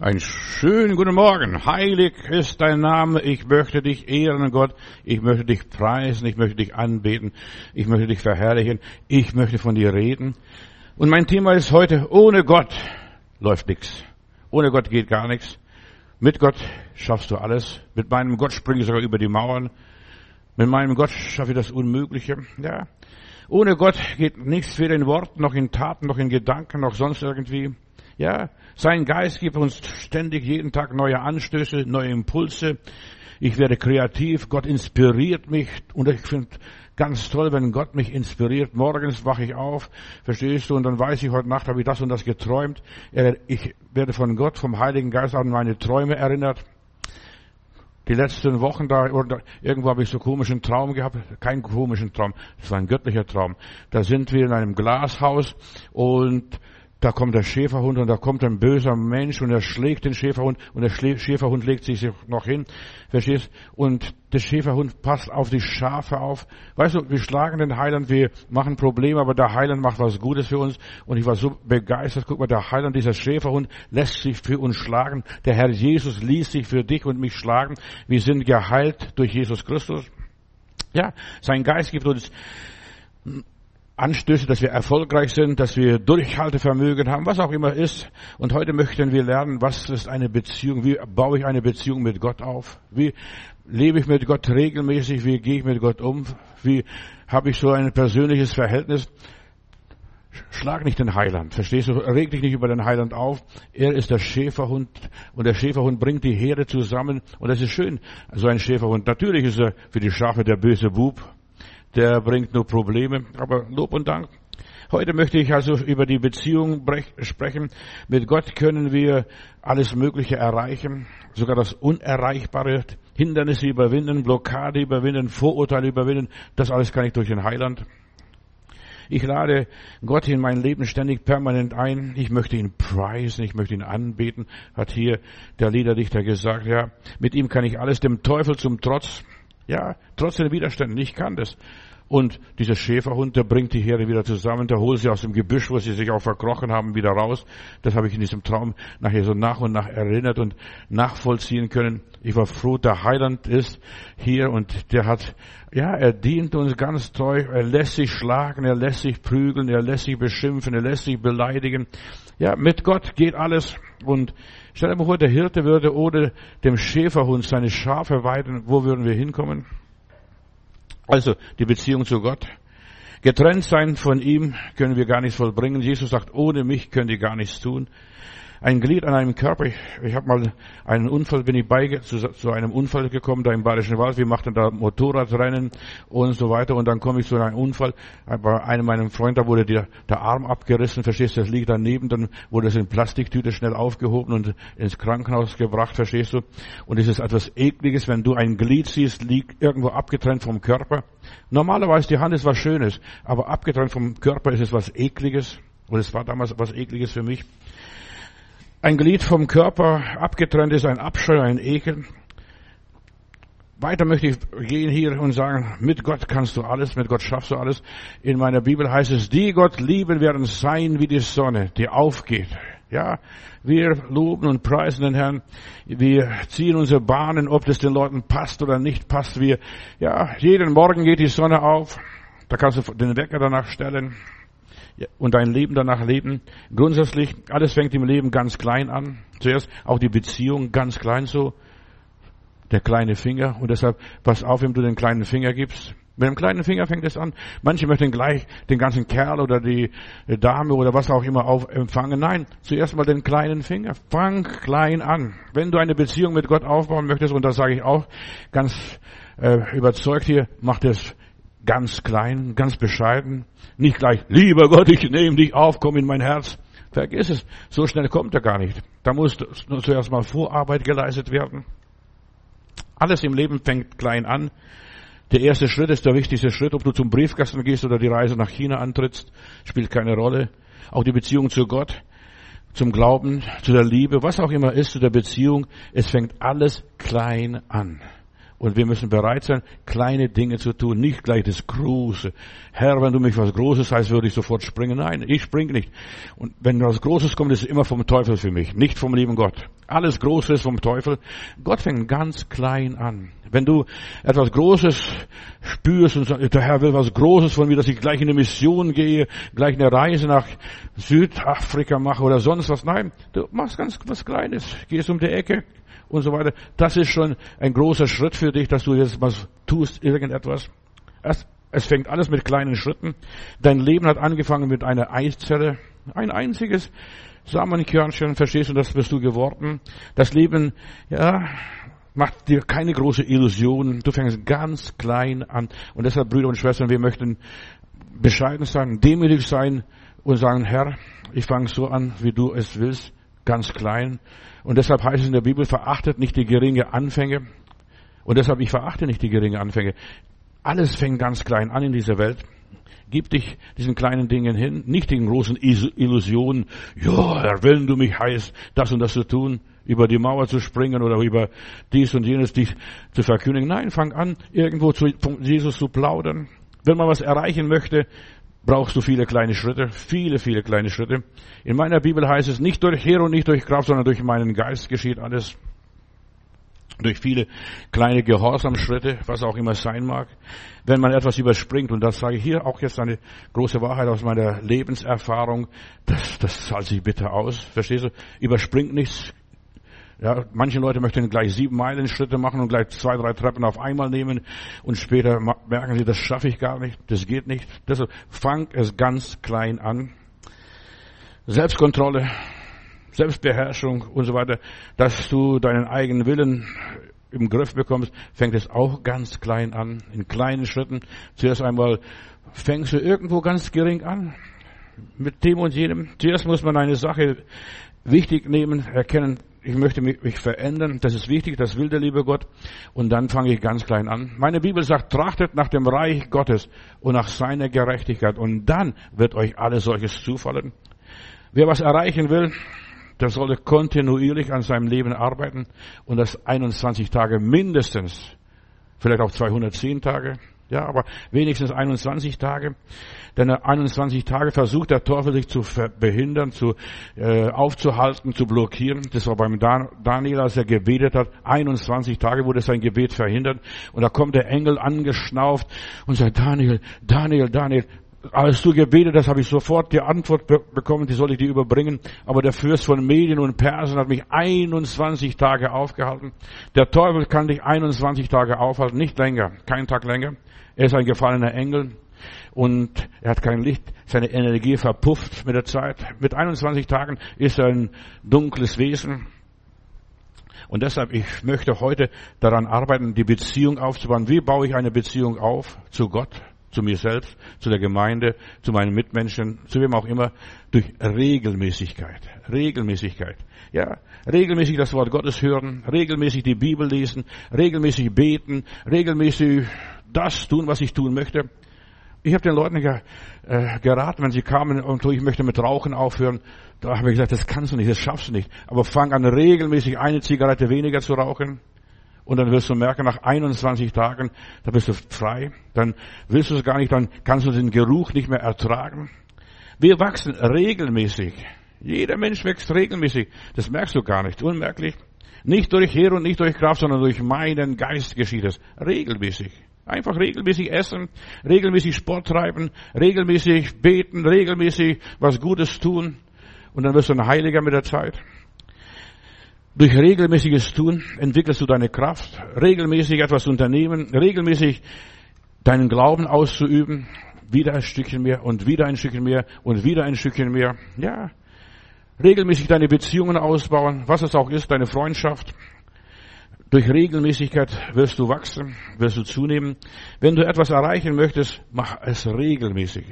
Einen schönen guten Morgen. Heilig ist dein Name. Ich möchte dich ehren, Gott. Ich möchte dich preisen. Ich möchte dich anbeten. Ich möchte dich verherrlichen. Ich möchte von dir reden. Und mein Thema ist heute, ohne Gott läuft nichts. Ohne Gott geht gar nichts. Mit Gott schaffst du alles. Mit meinem Gott springe ich sogar über die Mauern. Mit meinem Gott schaffe ich das Unmögliche. Ja. Ohne Gott geht nichts, weder in Worten, noch in Taten, noch in Gedanken, noch sonst irgendwie. Ja, sein Geist gibt uns ständig jeden Tag neue Anstöße, neue Impulse. Ich werde kreativ, Gott inspiriert mich und ich finde ganz toll, wenn Gott mich inspiriert. Morgens wache ich auf, verstehst du, und dann weiß ich, heute Nacht habe ich das und das geträumt. Ich werde von Gott, vom Heiligen Geist an meine Träume erinnert. Die letzten Wochen da, irgendwo habe ich so komischen Traum gehabt, keinen komischen Traum, es war ein göttlicher Traum. Da sind wir in einem Glashaus und da kommt der Schäferhund und da kommt ein böser Mensch und er schlägt den Schäferhund und der Schäferhund legt sich noch hin, verstehst? Und der Schäferhund passt auf die Schafe auf. Weißt du, wir schlagen den Heiland, wir machen Probleme, aber der Heiland macht was Gutes für uns und ich war so begeistert. Guck mal, der Heiland, dieser Schäferhund lässt sich für uns schlagen. Der Herr Jesus ließ sich für dich und mich schlagen. Wir sind geheilt durch Jesus Christus. Ja, sein Geist gibt uns Anstöße, dass wir erfolgreich sind, dass wir Durchhaltevermögen haben, was auch immer ist. Und heute möchten wir lernen, was ist eine Beziehung, wie baue ich eine Beziehung mit Gott auf, wie lebe ich mit Gott regelmäßig, wie gehe ich mit Gott um, wie habe ich so ein persönliches Verhältnis. Schlag nicht den Heiland, verstehst du? Reg dich nicht über den Heiland auf. Er ist der Schäferhund und der Schäferhund bringt die Herde zusammen und das ist schön, so ein Schäferhund. Natürlich ist er für die Schafe der böse Bub, der bringt nur Probleme. Aber Lob und Dank. Heute möchte ich also über die Beziehung sprechen. Mit Gott können wir alles Mögliche erreichen, sogar das Unerreichbare, Hindernisse überwinden, Blockade überwinden, Vorurteile überwinden. Das alles kann ich durch den Heiland. Ich lade Gott in mein Leben ständig permanent ein. Ich möchte ihn preisen, ich möchte ihn anbeten, hat hier der Liederdichter gesagt. Ja, mit ihm kann ich alles dem Teufel zum Trotz ja, trotz den Widerständen. Ich kann das. Und dieser Schäferhund, der bringt die Herde wieder zusammen, der holt sie aus dem Gebüsch, wo sie sich auch verkrochen haben, wieder raus. Das habe ich in diesem Traum nachher so nach und nach erinnert und nachvollziehen können. Ich war froh, der Heiland ist hier und der hat, ja, er dient uns ganz treu. Er lässt sich schlagen, er lässt sich prügeln, er lässt sich beschimpfen, er lässt sich beleidigen. Ja, mit Gott geht alles. Und stell dir mal vor, der Hirte würde ohne dem Schäferhund seine Schafe weiden. Wo würden wir hinkommen? Also die Beziehung zu Gott. Getrennt sein von ihm können wir gar nichts vollbringen. Jesus sagt, ohne mich könnt ihr gar nichts tun ein Glied an einem Körper. Ich, ich habe mal einen Unfall, bin ich bei zu, zu, einem Unfall gekommen, da im Bayerischen Wald. Wir machten da Motorradrennen und so weiter. Und dann komme ich zu einem Unfall. Bei einem meiner Freunde, da wurde der, der Arm abgerissen, verstehst du, das liegt daneben. Dann wurde es in Plastiktüte schnell aufgehoben und ins Krankenhaus gebracht, verstehst du. Und es ist etwas Ekliges, wenn du ein Glied siehst, liegt irgendwo abgetrennt vom Körper. Normalerweise die Hand ist was Schönes, aber abgetrennt vom Körper ist es was Ekliges. Und es war damals was Ekliges für mich ein Glied vom Körper abgetrennt ist, ein Abscheu, ein Ekel. Weiter möchte ich gehen hier und sagen, mit Gott kannst du alles, mit Gott schaffst du alles. In meiner Bibel heißt es, die Gott lieben werden sein wie die Sonne, die aufgeht. Ja, wir loben und preisen den Herrn. Wir ziehen unsere Bahnen, ob das den Leuten passt oder nicht passt. Wir, ja, jeden Morgen geht die Sonne auf. Da kannst du den Wecker danach stellen und dein Leben danach leben. Grundsätzlich, alles fängt im Leben ganz klein an. Zuerst auch die Beziehung ganz klein so. Der kleine Finger. Und deshalb, pass auf, wenn du den kleinen Finger gibst. Mit dem kleinen Finger fängt es an. Manche möchten gleich den ganzen Kerl oder die Dame oder was auch immer auf empfangen. Nein, zuerst mal den kleinen Finger. Fang klein an. Wenn du eine Beziehung mit Gott aufbauen möchtest, und das sage ich auch ganz äh, überzeugt hier, mach das ganz klein, ganz bescheiden. Nicht gleich, lieber Gott, ich nehme dich auf, komm in mein Herz. Vergiss es, so schnell kommt er gar nicht. Da muss zuerst mal Vorarbeit geleistet werden. Alles im Leben fängt klein an. Der erste Schritt ist der wichtigste Schritt, ob du zum Briefkasten gehst oder die Reise nach China antrittst, spielt keine Rolle. Auch die Beziehung zu Gott, zum Glauben, zu der Liebe, was auch immer ist, zu der Beziehung, es fängt alles klein an. Und wir müssen bereit sein, kleine Dinge zu tun, nicht gleich das Große. Herr, wenn du mich was Großes heißt, würde ich sofort springen. Nein, ich springe nicht. Und wenn was Großes kommt, ist es immer vom Teufel für mich, nicht vom lieben Gott. Alles Große ist vom Teufel. Gott fängt ganz klein an. Wenn du etwas Großes spürst und sagst, der Herr will was Großes von mir, dass ich gleich in eine Mission gehe, gleich eine Reise nach Südafrika mache oder sonst was. Nein, du machst ganz was Kleines, gehst um die Ecke und so weiter. Das ist schon ein großer Schritt für dich, dass du jetzt was tust, irgendetwas. Es, es fängt alles mit kleinen Schritten. Dein Leben hat angefangen mit einer Eiszelle. Ein einziges Samenkörnchen, verstehst du, das bist du geworden. Das Leben, ja, macht dir keine große Illusion. Du fängst ganz klein an. Und deshalb, Brüder und Schwestern, wir möchten bescheiden sein, demütig sein und sagen, Herr, ich fange so an, wie du es willst, ganz klein. Und deshalb heißt es in der Bibel, verachtet nicht die geringe Anfänge. Und deshalb, ich verachte nicht die geringe Anfänge. Alles fängt ganz klein an in dieser Welt. Gib dich diesen kleinen Dingen hin, nicht den großen Illusionen, ja, wenn du mich heißt, das und das zu tun, über die Mauer zu springen oder über dies und jenes dich zu verkündigen. Nein, fang an, irgendwo zu, von Jesus zu plaudern. Wenn man was erreichen möchte, brauchst du viele kleine Schritte, viele, viele kleine Schritte. In meiner Bibel heißt es, nicht durch und nicht durch Kraft, sondern durch meinen Geist geschieht alles durch viele kleine Gehorsamschritte, was auch immer sein mag. Wenn man etwas überspringt, und das sage ich hier auch jetzt eine große Wahrheit aus meiner Lebenserfahrung, das, das zahlt sich bitter aus. Verstehst du? Überspringt nichts. Ja, manche Leute möchten gleich sieben Meilen Schritte machen und gleich zwei, drei Treppen auf einmal nehmen und später merken sie, das schaffe ich gar nicht, das geht nicht. Deshalb fang es ganz klein an. Selbstkontrolle, Selbstbeherrschung und so weiter, dass du deinen eigenen Willen im Griff bekommst, fängt es auch ganz klein an, in kleinen Schritten. Zuerst einmal fängst du irgendwo ganz gering an, mit dem und jenem. Zuerst muss man eine Sache wichtig nehmen, erkennen, ich möchte mich, mich verändern, das ist wichtig, das will der liebe Gott. Und dann fange ich ganz klein an. Meine Bibel sagt, trachtet nach dem Reich Gottes und nach seiner Gerechtigkeit. Und dann wird euch alles solches zufallen. Wer was erreichen will, der sollte kontinuierlich an seinem Leben arbeiten und das 21 Tage mindestens, vielleicht auch 210 Tage, ja, aber wenigstens 21 Tage. Denn 21 Tage versucht der Teufel sich zu behindern, zu äh, aufzuhalten, zu blockieren. Das war beim Dan Daniel, als er gebetet hat. 21 Tage wurde sein Gebet verhindert. Und da kommt der Engel angeschnauft und sagt, Daniel, Daniel, Daniel, als du gebetet hast, habe ich sofort die Antwort be bekommen, die soll ich dir überbringen. Aber der Fürst von Medien und Persen hat mich 21 Tage aufgehalten. Der Teufel kann dich 21 Tage aufhalten, nicht länger, keinen Tag länger. Er ist ein gefallener Engel und er hat kein Licht. Seine Energie verpufft mit der Zeit. Mit 21 Tagen ist er ein dunkles Wesen. Und deshalb, ich möchte heute daran arbeiten, die Beziehung aufzubauen. Wie baue ich eine Beziehung auf zu Gott? zu mir selbst, zu der Gemeinde, zu meinen Mitmenschen, zu wem auch immer, durch Regelmäßigkeit. Regelmäßigkeit. Ja, regelmäßig das Wort Gottes hören, regelmäßig die Bibel lesen, regelmäßig beten, regelmäßig das tun, was ich tun möchte. Ich habe den Leuten äh, geraten, wenn sie kamen und so, ich möchte mit Rauchen aufhören, da habe ich gesagt, das kannst du nicht, das schaffst du nicht. Aber fang an, regelmäßig eine Zigarette weniger zu rauchen. Und dann wirst du merken, nach 21 Tagen, da bist du frei. Dann willst du es gar nicht, dann kannst du den Geruch nicht mehr ertragen. Wir wachsen regelmäßig. Jeder Mensch wächst regelmäßig. Das merkst du gar nicht. Unmerklich. Nicht durch Heer und nicht durch Kraft, sondern durch meinen Geist geschieht es. Regelmäßig. Einfach regelmäßig essen, regelmäßig Sport treiben, regelmäßig beten, regelmäßig was Gutes tun. Und dann wirst du ein Heiliger mit der Zeit. Durch regelmäßiges Tun entwickelst du deine Kraft, regelmäßig etwas unternehmen, regelmäßig deinen Glauben auszuüben, wieder ein Stückchen mehr und wieder ein Stückchen mehr und wieder ein Stückchen mehr. Ja, regelmäßig deine Beziehungen ausbauen, was es auch ist, deine Freundschaft. Durch Regelmäßigkeit wirst du wachsen, wirst du zunehmen. Wenn du etwas erreichen möchtest, mach es regelmäßig.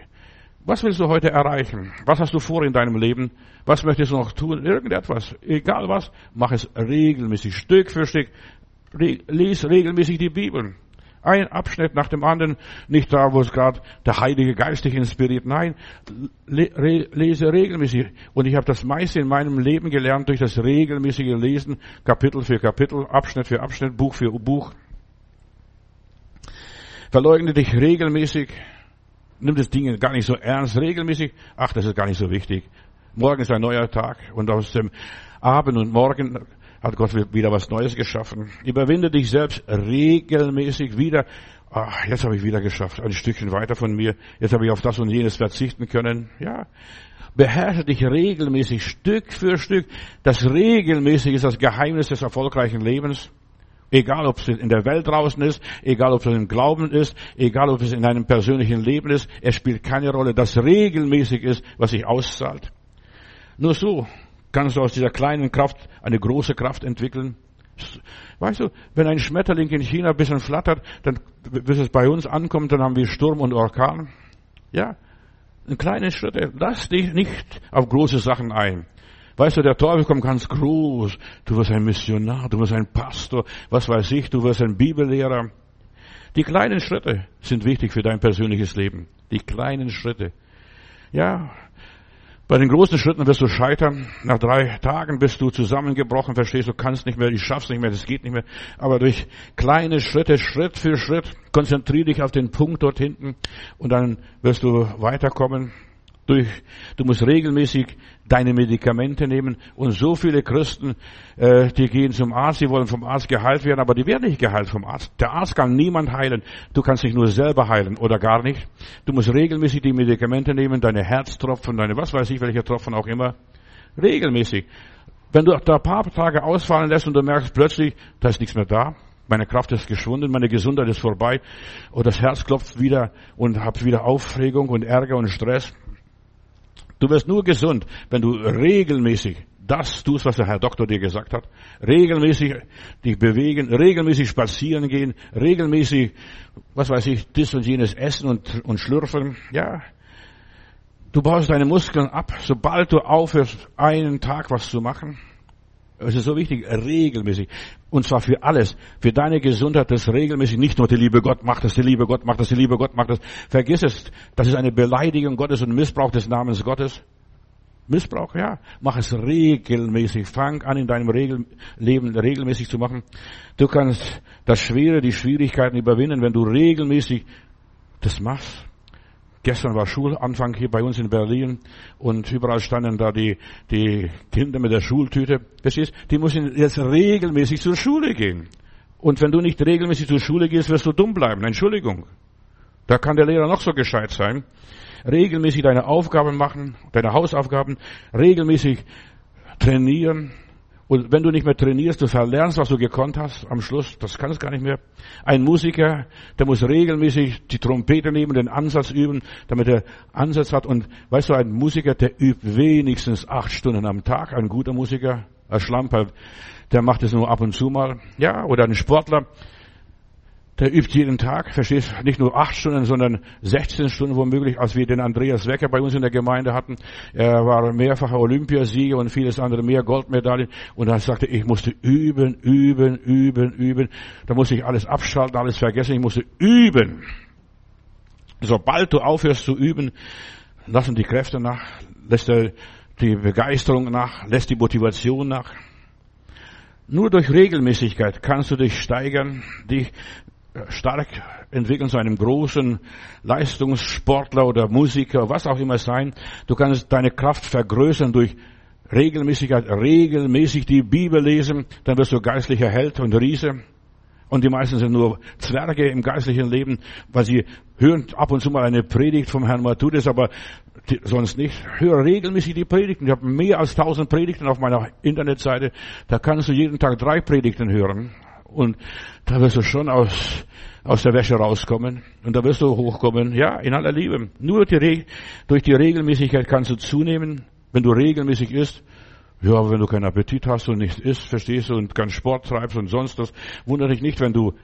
Was willst du heute erreichen? Was hast du vor in deinem Leben? Was möchtest du noch tun? Irgendetwas. Egal was. Mach es regelmäßig, Stück für Stück. Lies regelmäßig die Bibel. Ein Abschnitt nach dem anderen. Nicht da, wo es gerade der Heilige Geist dich inspiriert. Nein, lese regelmäßig. Und ich habe das meiste in meinem Leben gelernt durch das regelmäßige Lesen. Kapitel für Kapitel, Abschnitt für Abschnitt, Buch für Buch. Verleugne dich regelmäßig nimm das Ding gar nicht so ernst, regelmäßig. Ach, das ist gar nicht so wichtig. Morgen ist ein neuer Tag und aus dem Abend und Morgen hat Gott wieder was Neues geschaffen. Überwinde dich selbst regelmäßig wieder. Ach, jetzt habe ich wieder geschafft, ein Stückchen weiter von mir. Jetzt habe ich auf das und jenes verzichten können. Ja, beherrsche dich regelmäßig, Stück für Stück. Das regelmäßig ist das Geheimnis des erfolgreichen Lebens. Egal, ob es in der Welt draußen ist, egal, ob es im Glauben ist, egal, ob es in deinem persönlichen Leben ist, es spielt keine Rolle. Das regelmäßig ist, was sich auszahlt. Nur so kannst du aus dieser kleinen Kraft eine große Kraft entwickeln. Weißt du, wenn ein Schmetterling in China ein bisschen flattert, dann, bis es bei uns ankommt, dann haben wir Sturm und Orkan. Ja, ein kleine Schritte. Lass dich nicht auf große Sachen ein. Weißt du, der Teufel kommt ganz groß. Du wirst ein Missionar, du wirst ein Pastor, was weiß ich, du wirst ein Bibellehrer. Die kleinen Schritte sind wichtig für dein persönliches Leben. Die kleinen Schritte. Ja, bei den großen Schritten wirst du scheitern. Nach drei Tagen bist du zusammengebrochen, verstehst du, kannst nicht mehr, du schaffst nicht mehr, das geht nicht mehr. Aber durch kleine Schritte, Schritt für Schritt, konzentriere dich auf den Punkt dort hinten und dann wirst du weiterkommen durch, du musst regelmäßig deine Medikamente nehmen. Und so viele Christen, äh, die gehen zum Arzt, die wollen vom Arzt geheilt werden, aber die werden nicht geheilt vom Arzt. Der Arzt kann niemand heilen. Du kannst dich nur selber heilen oder gar nicht. Du musst regelmäßig die Medikamente nehmen, deine Herztropfen, deine was weiß ich, welche Tropfen auch immer. Regelmäßig. Wenn du da ein paar Tage ausfallen lässt und du merkst plötzlich, da ist nichts mehr da, meine Kraft ist geschwunden, meine Gesundheit ist vorbei und das Herz klopft wieder und hab wieder Aufregung und Ärger und Stress, Du wirst nur gesund, wenn du regelmäßig das tust, was der Herr Doktor dir gesagt hat. Regelmäßig dich bewegen, regelmäßig spazieren gehen, regelmäßig, was weiß ich, das und jenes essen und, und schlürfen. Ja. Du baust deine Muskeln ab, sobald du aufhörst, einen Tag was zu machen. Es ist so wichtig, regelmäßig. Und zwar für alles. Für deine Gesundheit, das regelmäßig. Nicht nur die liebe Gott macht das, die liebe Gott macht das, die liebe Gott macht das. Vergiss es. Das ist eine Beleidigung Gottes und Missbrauch des Namens Gottes. Missbrauch, ja. Mach es regelmäßig. Fang an, in deinem Regel Leben regelmäßig zu machen. Du kannst das Schwere, die Schwierigkeiten überwinden, wenn du regelmäßig das machst. Gestern war Schulanfang hier bei uns in Berlin und überall standen da die, die Kinder mit der Schultüte. Verstehst? Die müssen jetzt regelmäßig zur Schule gehen. Und wenn du nicht regelmäßig zur Schule gehst, wirst du dumm bleiben. Entschuldigung. Da kann der Lehrer noch so gescheit sein. Regelmäßig deine Aufgaben machen, deine Hausaufgaben, regelmäßig trainieren, und wenn du nicht mehr trainierst, du verlernst, was du gekonnt hast am Schluss, das kann es gar nicht mehr. Ein Musiker, der muss regelmäßig die Trompete nehmen, den Ansatz üben, damit er Ansatz hat. Und weißt du, ein Musiker, der übt wenigstens acht Stunden am Tag. Ein guter Musiker, ein Schlamper, der macht es nur ab und zu mal. Ja, oder ein Sportler, der übt jeden Tag, verstehst, nicht nur acht Stunden, sondern 16 Stunden womöglich, als wir den Andreas Wecker bei uns in der Gemeinde hatten. Er war mehrfacher Olympiasieger und vieles andere mehr Goldmedaillen. Und er sagte, ich musste üben, üben, üben, üben. Da musste ich alles abschalten, alles vergessen. Ich musste üben. Sobald du aufhörst zu üben, lassen die Kräfte nach, lässt die Begeisterung nach, lässt die Motivation nach. Nur durch Regelmäßigkeit kannst du dich steigern, dich stark entwickeln zu einem großen Leistungssportler oder Musiker, was auch immer sein. Du kannst deine Kraft vergrößern durch Regelmäßigkeit, regelmäßig die Bibel lesen, dann wirst du geistlicher Held und Riese. Und die meisten sind nur Zwerge im geistlichen Leben, weil sie hören ab und zu mal eine Predigt vom Herrn Matthäus, aber sonst nicht. Hör regelmäßig die Predigten. Ich habe mehr als tausend Predigten auf meiner Internetseite. Da kannst du jeden Tag drei Predigten hören. Und da wirst du schon aus, aus der Wäsche rauskommen. Und da wirst du hochkommen. Ja, in aller Liebe. Nur die, durch die Regelmäßigkeit kannst du zunehmen, wenn du regelmäßig isst. Ja, aber wenn du keinen Appetit hast und nichts isst, verstehst du, und keinen Sport treibst und sonst was, wundere dich nicht, wenn du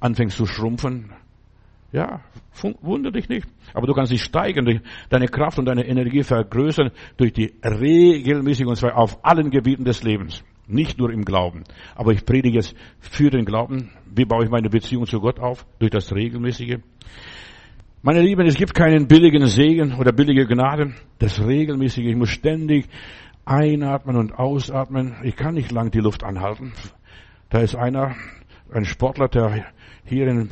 anfängst zu schrumpfen. Ja, wundere dich nicht. Aber du kannst dich steigern, deine Kraft und deine Energie vergrößern durch die regelmäßige, und zwar auf allen Gebieten des Lebens. Nicht nur im Glauben. Aber ich predige jetzt für den Glauben. Wie baue ich meine Beziehung zu Gott auf? Durch das Regelmäßige. Meine Lieben, es gibt keinen billigen Segen oder billige Gnade. Das Regelmäßige. Ich muss ständig einatmen und ausatmen. Ich kann nicht lang die Luft anhalten. Da ist einer, ein Sportler, der hier in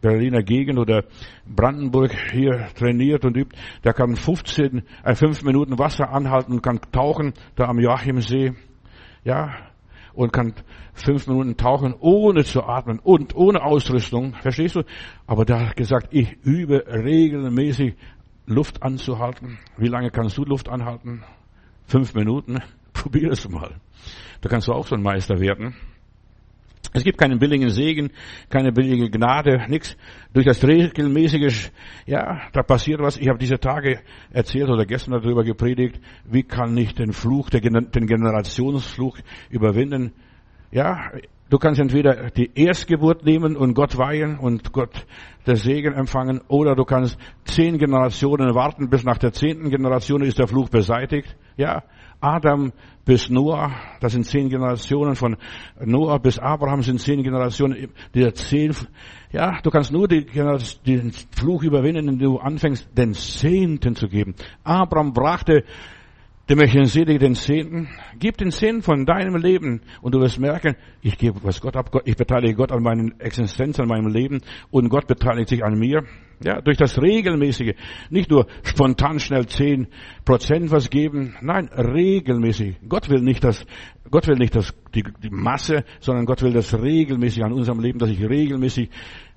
Berliner Gegend oder Brandenburg hier trainiert und übt, der kann 15, äh, 5 Minuten Wasser anhalten und kann tauchen, da am Joachimsee. Ja, und kann fünf Minuten tauchen, ohne zu atmen und ohne Ausrüstung. Verstehst du? Aber da hat gesagt, ich übe regelmäßig Luft anzuhalten. Wie lange kannst du Luft anhalten? Fünf Minuten? Probier es mal. Da kannst du auch so ein Meister werden. Es gibt keinen billigen Segen, keine billige Gnade, nichts. Durch das regelmäßige, ja, da passiert was. Ich habe diese Tage erzählt oder gestern darüber gepredigt. Wie kann ich den Fluch, den Generationsfluch überwinden? Ja, du kannst entweder die Erstgeburt nehmen und Gott weihen und Gott der Segen empfangen, oder du kannst zehn Generationen warten, bis nach der zehnten Generation ist der Fluch beseitigt. Ja, Adam bis Noah, das sind zehn Generationen, von Noah bis Abraham sind zehn Generationen, dieser zehn, ja, du kannst nur die, den Fluch überwinden, indem du anfängst, den Zehnten zu geben. Abraham brachte dem Melchisedek den Zehnten, gib den Zehnten von deinem Leben und du wirst merken, ich gebe was Gott ab, ich beteilige Gott an meiner Existenz, an meinem Leben und Gott beteiligt sich an mir. Ja, durch das regelmäßige, nicht nur spontan schnell zehn Prozent was geben, nein, regelmäßig. Gott will nicht das, Gott will nicht das, die, die Masse, sondern Gott will das regelmäßig an unserem Leben, dass ich regelmäßig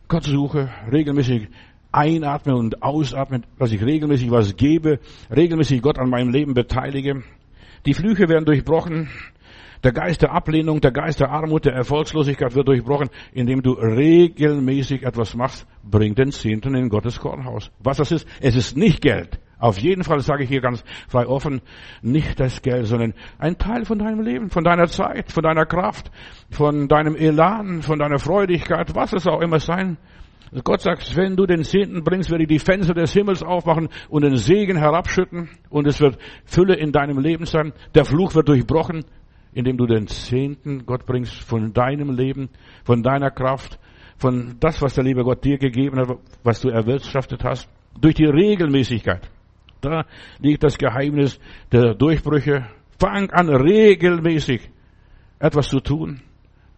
Gott suche, regelmäßig einatme und ausatme, dass ich regelmäßig was gebe, regelmäßig Gott an meinem Leben beteilige. Die Flüche werden durchbrochen. Der Geist der Ablehnung, der Geist der Armut, der Erfolgslosigkeit wird durchbrochen, indem du regelmäßig etwas machst. Bring den Zehnten in Gottes Kornhaus. Was das ist? Es ist nicht Geld. Auf jeden Fall sage ich hier ganz frei offen, nicht das Geld, sondern ein Teil von deinem Leben, von deiner Zeit, von deiner Kraft, von deinem Elan, von deiner Freudigkeit, was es auch immer sein Gott sagt, wenn du den Zehnten bringst, werde ich die Fenster des Himmels aufmachen und den Segen herabschütten und es wird Fülle in deinem Leben sein. Der Fluch wird durchbrochen, indem du den Zehnten Gott bringst von deinem Leben, von deiner Kraft, von das, was der liebe Gott dir gegeben hat, was du erwirtschaftet hast, durch die Regelmäßigkeit. Da liegt das Geheimnis der Durchbrüche. Fang an, regelmäßig etwas zu tun.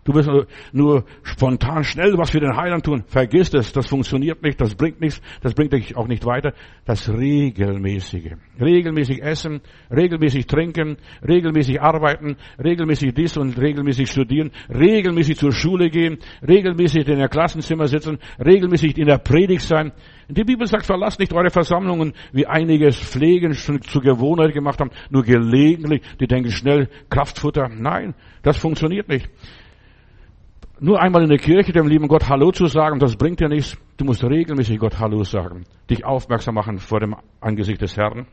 Du wirst nur spontan schnell was für den Heiland tun. Vergiss es, das funktioniert nicht, das bringt nichts, das bringt dich auch nicht weiter. Das regelmäßige. Regelmäßig essen, regelmäßig trinken, regelmäßig arbeiten, regelmäßig dies und regelmäßig studieren, regelmäßig zur Schule gehen, regelmäßig in der Klassenzimmer sitzen, regelmäßig in der Predigt sein. Die Bibel sagt, verlasst nicht eure Versammlungen, wie einige es pflegen, schon zur Gewohnheit gemacht haben, nur gelegentlich, die denken schnell, Kraftfutter. Nein, das funktioniert nicht nur einmal in der Kirche dem lieben Gott Hallo zu sagen, das bringt dir nichts. Du musst regelmäßig Gott Hallo sagen, dich aufmerksam machen vor dem Angesicht des Herrn.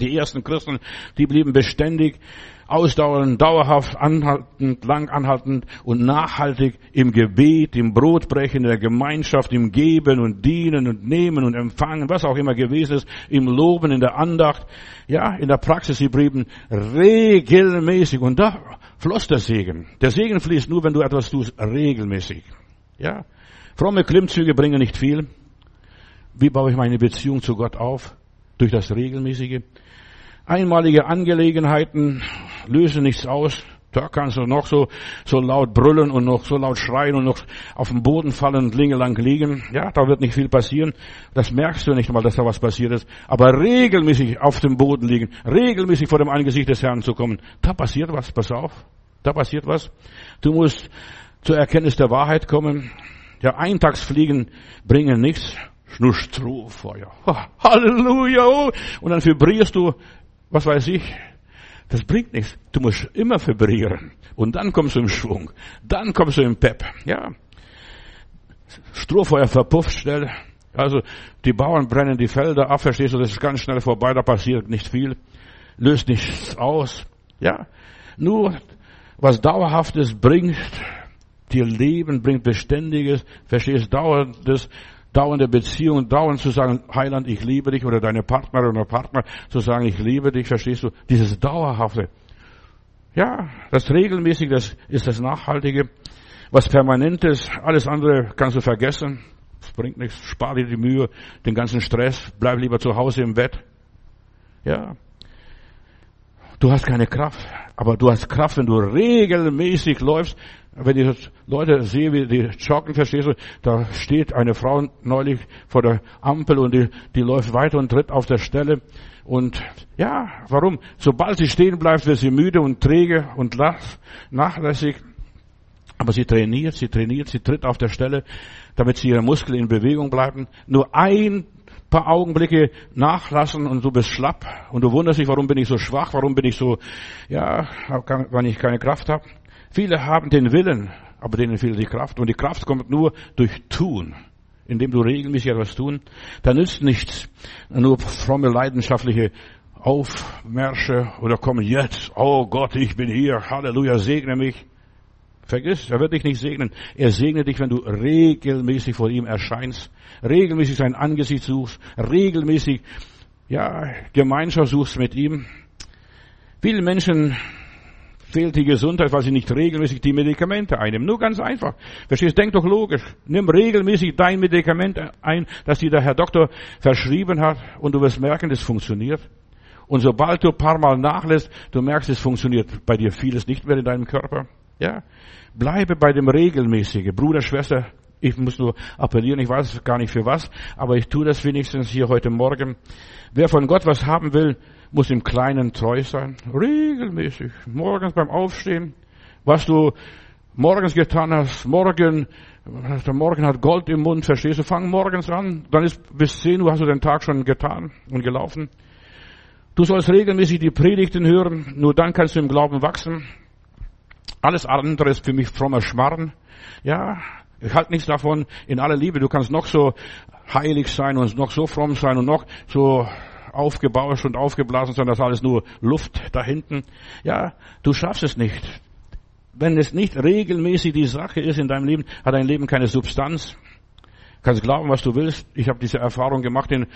Die ersten Christen, die blieben beständig, ausdauernd, dauerhaft, anhaltend, lang anhaltend und nachhaltig im Gebet, im Brotbrechen, in der Gemeinschaft, im Geben und Dienen und Nehmen und Empfangen, was auch immer gewesen ist, im Loben, in der Andacht, ja, in der Praxis, sie blieben regelmäßig und da floss der Segen. Der Segen fließt nur, wenn du etwas tust, regelmäßig. Ja, fromme Klimmzüge bringen nicht viel. Wie baue ich meine Beziehung zu Gott auf? Durch das Regelmäßige. Einmalige Angelegenheiten lösen nichts aus. Da kannst du noch so, so laut brüllen und noch so laut schreien und noch auf den Boden fallen und lingelang liegen. Ja, da wird nicht viel passieren. Das merkst du nicht mal, dass da was passiert ist. Aber regelmäßig auf dem Boden liegen, regelmäßig vor dem Angesicht des Herrn zu kommen, da passiert was, pass auf. Da passiert was. Du musst zur Erkenntnis der Wahrheit kommen. Ja, Eintagsfliegen bringen nichts. Nur Strohfeuer. Halleluja. Und dann vibrierst du was weiß ich, das bringt nichts. Du musst immer vibrieren. Und dann kommst du im Schwung. Dann kommst du im Pep. Ja. Strohfeuer verpufft schnell. Also, die Bauern brennen die Felder ab, verstehst du, das ist ganz schnell vorbei, da passiert nicht viel. Löst nichts aus. Ja. Nur, was Dauerhaftes bringt, dir Leben bringt Beständiges, verstehst, Dauerndes, dauernde Beziehung, dauernd zu sagen, Heiland, ich liebe dich, oder deine Partnerin oder Partner zu sagen, ich liebe dich, verstehst du? Dieses Dauerhafte. Ja, das Regelmäßige, das ist das Nachhaltige. Was Permanentes, alles andere kannst du vergessen. Das bringt nichts. Spar dir die Mühe, den ganzen Stress. Bleib lieber zu Hause im Bett. Ja. du hast keine Kraft. Aber du hast Kraft, wenn du regelmäßig läufst. Wenn ich Leute sehe, wie die joggen, verstehst du, da steht eine Frau neulich vor der Ampel und die, die läuft weiter und tritt auf der Stelle. Und ja, warum? Sobald sie stehen bleibt, wird sie müde und träge und nachlässig. Aber sie trainiert, sie trainiert, sie tritt auf der Stelle, damit sie ihre Muskeln in Bewegung bleiben. Nur ein paar Augenblicke nachlassen und du bist schlapp und du wunderst dich, warum bin ich so schwach, warum bin ich so, ja, wenn ich keine Kraft habe. Viele haben den Willen, aber denen fehlt die Kraft und die Kraft kommt nur durch Tun. Indem du regelmäßig etwas tun, da nützt nichts, nur fromme, leidenschaftliche Aufmärsche oder kommen jetzt, oh Gott, ich bin hier, Halleluja, segne mich. Vergiss, er wird dich nicht segnen. Er segnet dich, wenn du regelmäßig vor ihm erscheinst, regelmäßig sein Angesicht suchst, regelmäßig, ja, Gemeinschaft suchst mit ihm. Viele Menschen fehlt die Gesundheit, weil sie nicht regelmäßig die Medikamente einnehmen. Nur ganz einfach. Verstehst? Denk doch logisch. Nimm regelmäßig dein Medikament ein, das dir der Herr Doktor verschrieben hat, und du wirst merken, es funktioniert. Und sobald du ein paar Mal nachlässt, du merkst, es funktioniert bei dir vieles nicht mehr in deinem Körper. Ja? Bleibe bei dem Regelmäßigen. Bruder, Schwester, ich muss nur appellieren, ich weiß gar nicht für was, aber ich tue das wenigstens hier heute Morgen. Wer von Gott was haben will, muss im Kleinen treu sein. Regelmäßig. Morgens beim Aufstehen. Was du morgens getan hast, morgen, der Morgen hat Gold im Mund, verstehst du? Fang morgens an. Dann ist bis 10 Uhr hast du den Tag schon getan und gelaufen. Du sollst regelmäßig die Predigten hören. Nur dann kannst du im Glauben wachsen. Alles andere ist für mich frommer Schmarrn. Ja, ich halte nichts davon in aller Liebe. Du kannst noch so heilig sein und noch so fromm sein und noch so aufgebauscht und aufgeblasen sein, das ist alles nur Luft da hinten. Ja, du schaffst es nicht. Wenn es nicht regelmäßig die Sache ist in deinem Leben, hat dein Leben keine Substanz kannst glauben, was du willst. Ich habe diese Erfahrung gemacht in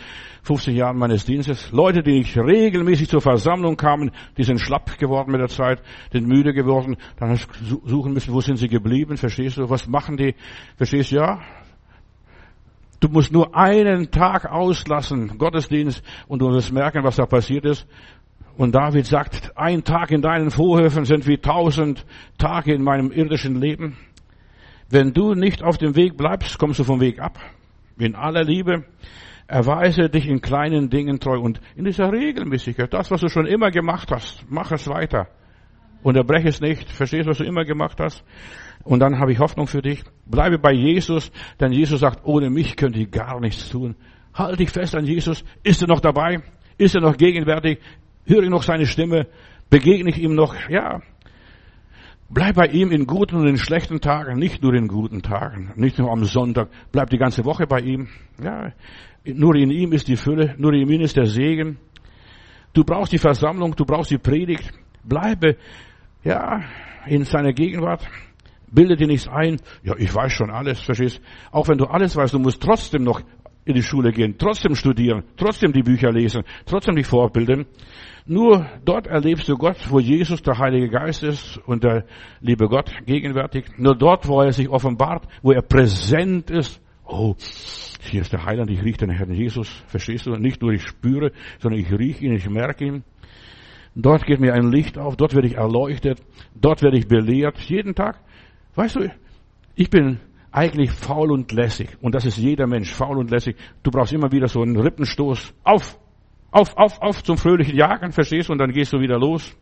50 Jahren meines Dienstes. Leute, die nicht regelmäßig zur Versammlung kamen, die sind schlapp geworden mit der Zeit, sind müde geworden. Dann hast du suchen müssen, wo sind sie geblieben, verstehst du? Was machen die? Verstehst du? Ja. Du musst nur einen Tag auslassen, Gottesdienst, und du wirst merken, was da passiert ist. Und David sagt, ein Tag in deinen Vorhöfen sind wie tausend Tage in meinem irdischen Leben. Wenn du nicht auf dem Weg bleibst, kommst du vom Weg ab. In aller Liebe erweise dich in kleinen Dingen treu und in dieser Regelmäßigkeit, das, was du schon immer gemacht hast, mach es weiter. Unterbreche es nicht. Verstehst, was du immer gemacht hast? Und dann habe ich Hoffnung für dich. Bleibe bei Jesus, denn Jesus sagt, ohne mich könnt ihr gar nichts tun. Halt dich fest an Jesus. Ist er noch dabei? Ist er noch gegenwärtig? Höre ich noch seine Stimme? Begegne ich ihm noch? Ja, Bleib bei ihm in guten und in schlechten Tagen, nicht nur in guten Tagen, nicht nur am Sonntag. Bleib die ganze Woche bei ihm. Ja, nur in ihm ist die Fülle, nur in ihm ist der Segen. Du brauchst die Versammlung, du brauchst die Predigt. Bleibe, ja, in seiner Gegenwart. Bilde dir nichts ein. Ja, ich weiß schon alles, verstehst? Auch wenn du alles weißt, du musst trotzdem noch in die Schule gehen, trotzdem studieren, trotzdem die Bücher lesen, trotzdem dich fortbilden. Nur dort erlebst du Gott, wo Jesus, der Heilige Geist ist und der liebe Gott gegenwärtig. Nur dort, wo er sich offenbart, wo er präsent ist. Oh, hier ist der Heiland, ich rieche den Herrn Jesus. Verstehst du? Nicht nur ich spüre, sondern ich rieche ihn, ich merke ihn. Dort geht mir ein Licht auf, dort werde ich erleuchtet, dort werde ich belehrt, jeden Tag. Weißt du, ich bin eigentlich faul und lässig. Und das ist jeder Mensch, faul und lässig. Du brauchst immer wieder so einen Rippenstoß. Auf! Auf, auf, auf zum fröhlichen Jagen, verstehst du? Und dann gehst du wieder los.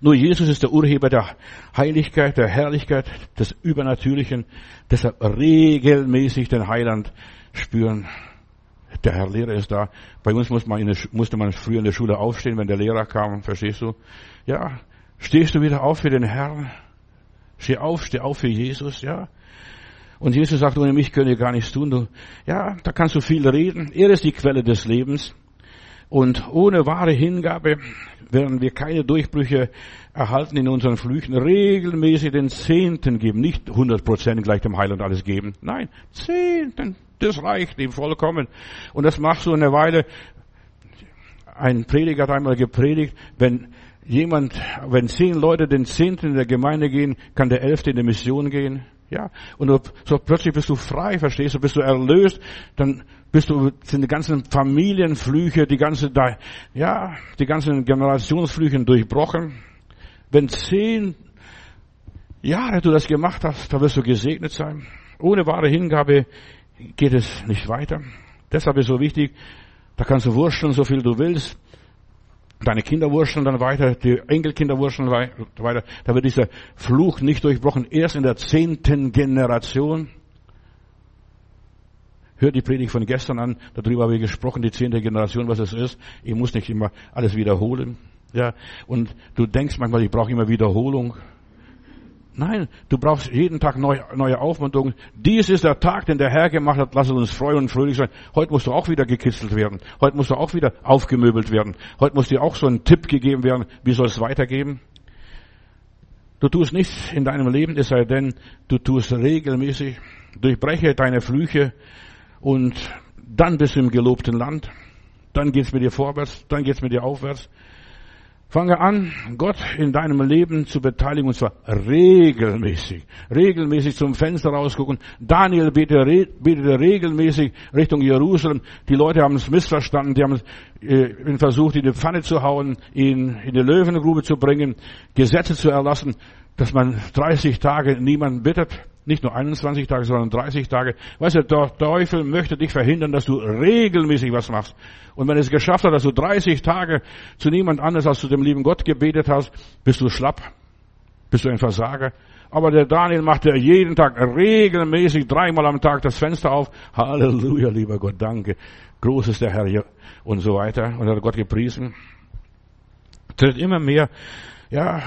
Nur Jesus ist der Urheber der Heiligkeit, der Herrlichkeit, des Übernatürlichen. Deshalb regelmäßig den Heiland spüren. Der Herr Lehrer ist da. Bei uns muss man der, musste man früher in der Schule aufstehen, wenn der Lehrer kam, verstehst du? Ja, stehst du wieder auf für den Herrn? Steh auf, steh auf für Jesus, ja? Und Jesus sagt, ohne mich könnt ihr gar nichts tun. Du, ja, da kannst du viel reden. Er ist die Quelle des Lebens. Und ohne wahre Hingabe werden wir keine Durchbrüche erhalten in unseren Flüchen. Regelmäßig den Zehnten geben. Nicht 100 Prozent gleich dem Heiland alles geben. Nein, Zehnten. Das reicht ihm vollkommen. Und das machst du eine Weile. Ein Prediger hat einmal gepredigt, wenn jemand, wenn zehn Leute den Zehnten in der Gemeinde gehen, kann der Elfte in der Mission gehen. Ja, und so plötzlich bist du frei, verstehst du, bist du erlöst, dann bist du, sind die ganzen Familienflüche, die ganze, ja, die ganzen Generationsflüche durchbrochen. Wenn zehn Jahre du das gemacht hast, da wirst du gesegnet sein. Ohne wahre Hingabe geht es nicht weiter. Deshalb ist so wichtig, da kannst du wursteln, so viel du willst. Deine Kinder wursteln dann weiter, die Enkelkinder wursteln weiter. Da wird dieser Fluch nicht durchbrochen. Erst in der zehnten Generation. Hört die Predigt von gestern an. Darüber habe ich gesprochen, die zehnte Generation, was es ist. Ich muss nicht immer alles wiederholen. Ja, und du denkst manchmal, ich brauche immer Wiederholung. Nein, du brauchst jeden Tag neue, neue Aufmunterung. Dies ist der Tag, den der Herr gemacht hat. Lass uns freuen und fröhlich sein. Heute musst du auch wieder gekitzelt werden. Heute musst du auch wieder aufgemöbelt werden. Heute muss dir auch so ein Tipp gegeben werden. Wie soll es weitergehen? Du tust nichts in deinem Leben, es sei denn, du tust regelmäßig. Durchbreche deine Flüche und dann bist du im gelobten Land. Dann geht's mit dir vorwärts, dann geht's mit dir aufwärts. Fange an, Gott in deinem Leben zu beteiligen, und zwar regelmäßig. Regelmäßig zum Fenster rausgucken. Daniel betete, regelmäßig Richtung Jerusalem. Die Leute haben es missverstanden. Die haben äh, versucht, ihn in die Pfanne zu hauen, ihn in die Löwengrube zu bringen, Gesetze zu erlassen, dass man 30 Tage niemanden bittet. Nicht nur 21 Tage, sondern 30 Tage. Weißt du, der Teufel möchte dich verhindern, dass du regelmäßig was machst. Und wenn es geschafft hat, dass du 30 Tage zu niemand anders als zu dem lieben Gott gebetet hast, bist du schlapp. Bist du ein Versager. Aber der Daniel machte jeden Tag regelmäßig dreimal am Tag das Fenster auf. Halleluja, lieber Gott, danke. Groß ist der Herr hier und so weiter. Und hat Gott gepriesen. Tritt immer mehr, ja,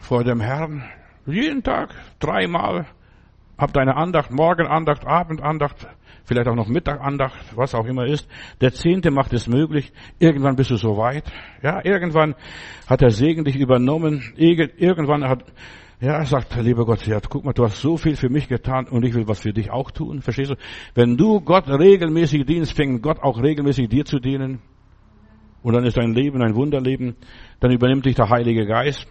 vor dem Herrn. Jeden Tag, dreimal Habt eine Andacht, Morgenandacht, Abendandacht, vielleicht auch noch Mittagandacht, was auch immer ist. Der Zehnte macht es möglich. Irgendwann bist du so weit. Ja, irgendwann hat der Segen dich übernommen. Irgendwann hat, ja, sagt der liebe Gott, ja, guck mal, du hast so viel für mich getan und ich will was für dich auch tun. Verstehst du? Wenn du Gott regelmäßig dienst, fängt Gott auch regelmäßig dir zu dienen. Und dann ist dein Leben ein Wunderleben. Dann übernimmt dich der Heilige Geist.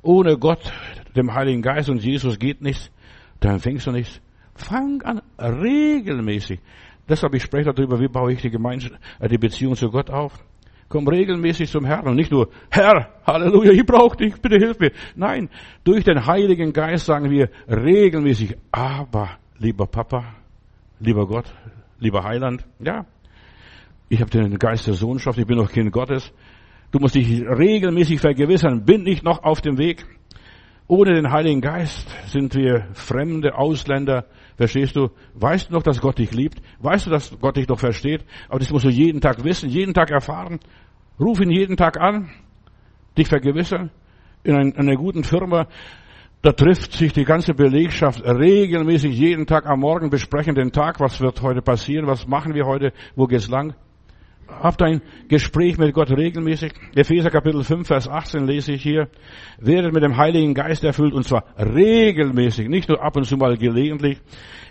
Ohne Gott, dem Heiligen Geist und Jesus geht nichts dann empfängst du nichts. Fang an, regelmäßig. Deshalb, ich spreche darüber, wie baue ich die Gemeinschaft, äh, die Beziehung zu Gott auf. Komm regelmäßig zum Herrn und nicht nur, Herr, Halleluja, ich brauche dich, bitte hilf mir. Nein, durch den Heiligen Geist sagen wir regelmäßig, aber, lieber Papa, lieber Gott, lieber Heiland, ja, ich habe den Geist der Sohnschaft, ich bin noch Kind Gottes. Du musst dich regelmäßig vergewissern, bin ich noch auf dem Weg? Ohne den Heiligen Geist sind wir fremde Ausländer. Verstehst du? Weißt du noch, dass Gott dich liebt? Weißt du, dass Gott dich doch versteht? Aber das musst du jeden Tag wissen, jeden Tag erfahren. Ruf ihn jeden Tag an, dich vergewissern. In einer guten Firma, da trifft sich die ganze Belegschaft regelmäßig jeden Tag am Morgen, besprechen den Tag, was wird heute passieren, was machen wir heute, wo geht's lang. Habt ein Gespräch mit Gott regelmäßig. Epheser Kapitel 5, Vers 18 lese ich hier. Werdet mit dem Heiligen Geist erfüllt und zwar regelmäßig, nicht nur ab und zu mal gelegentlich.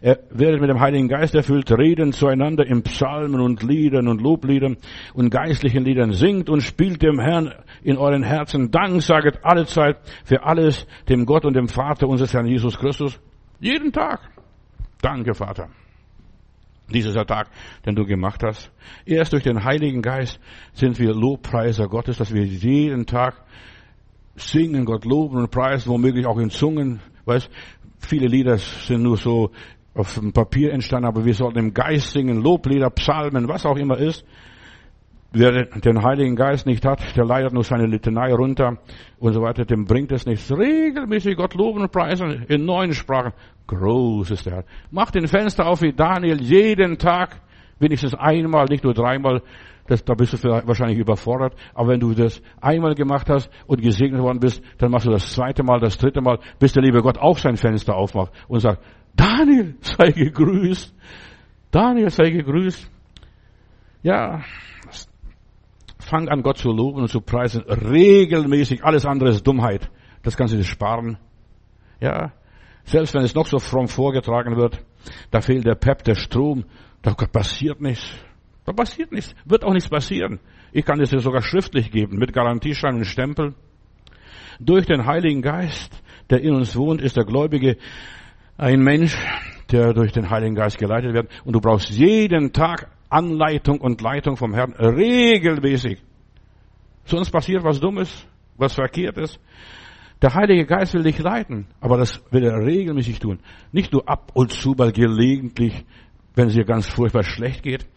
Werdet mit dem Heiligen Geist erfüllt, reden zueinander in Psalmen und Liedern und Lobliedern und geistlichen Liedern. Singt und spielt dem Herrn in euren Herzen Dank, saget alle Zeit für alles dem Gott und dem Vater unseres Herrn Jesus Christus. Jeden Tag. Danke, Vater. Dies ist der Tag, den du gemacht hast. Erst durch den Heiligen Geist sind wir Lobpreiser Gottes, dass wir jeden Tag singen, Gott loben und preisen, womöglich auch in Zungen. Weißt, viele Lieder sind nur so auf dem Papier entstanden, aber wir sollten im Geist singen, Loblieder, Psalmen, was auch immer ist. Wer den Heiligen Geist nicht hat, der leidet nur seine Litanei runter und so weiter, dem bringt es nichts. Regelmäßig Gott loben und preisen in neuen Sprachen. Groß ist der Herr. Mach den Fenster auf wie Daniel jeden Tag, wenigstens einmal, nicht nur dreimal. Das, da bist du wahrscheinlich überfordert. Aber wenn du das einmal gemacht hast und gesegnet worden bist, dann machst du das zweite Mal, das dritte Mal, bis der liebe Gott auch sein Fenster aufmacht und sagt, Daniel, sei gegrüßt. Daniel, sei gegrüßt. Ja, Fang an, Gott zu loben und zu preisen. Regelmäßig. Alles andere ist Dummheit. Das kannst du dir sparen. Ja. Selbst wenn es noch so fromm vorgetragen wird, da fehlt der Pep, der Strom, da passiert nichts. Da passiert nichts. Wird auch nichts passieren. Ich kann es dir sogar schriftlich geben, mit Garantieschein und Stempel. Durch den Heiligen Geist, der in uns wohnt, ist der Gläubige Ein Mensch, der durch den Heiligen Geist geleitet wird. Und du brauchst jeden Tag Anleitung und Leitung vom Herrn regelmäßig. Sonst passiert was Dummes, was Verkehrtes. Der Heilige Geist will dich leiten, aber das will er regelmäßig tun. Nicht nur ab und zu mal gelegentlich, wenn es dir ganz furchtbar schlecht geht.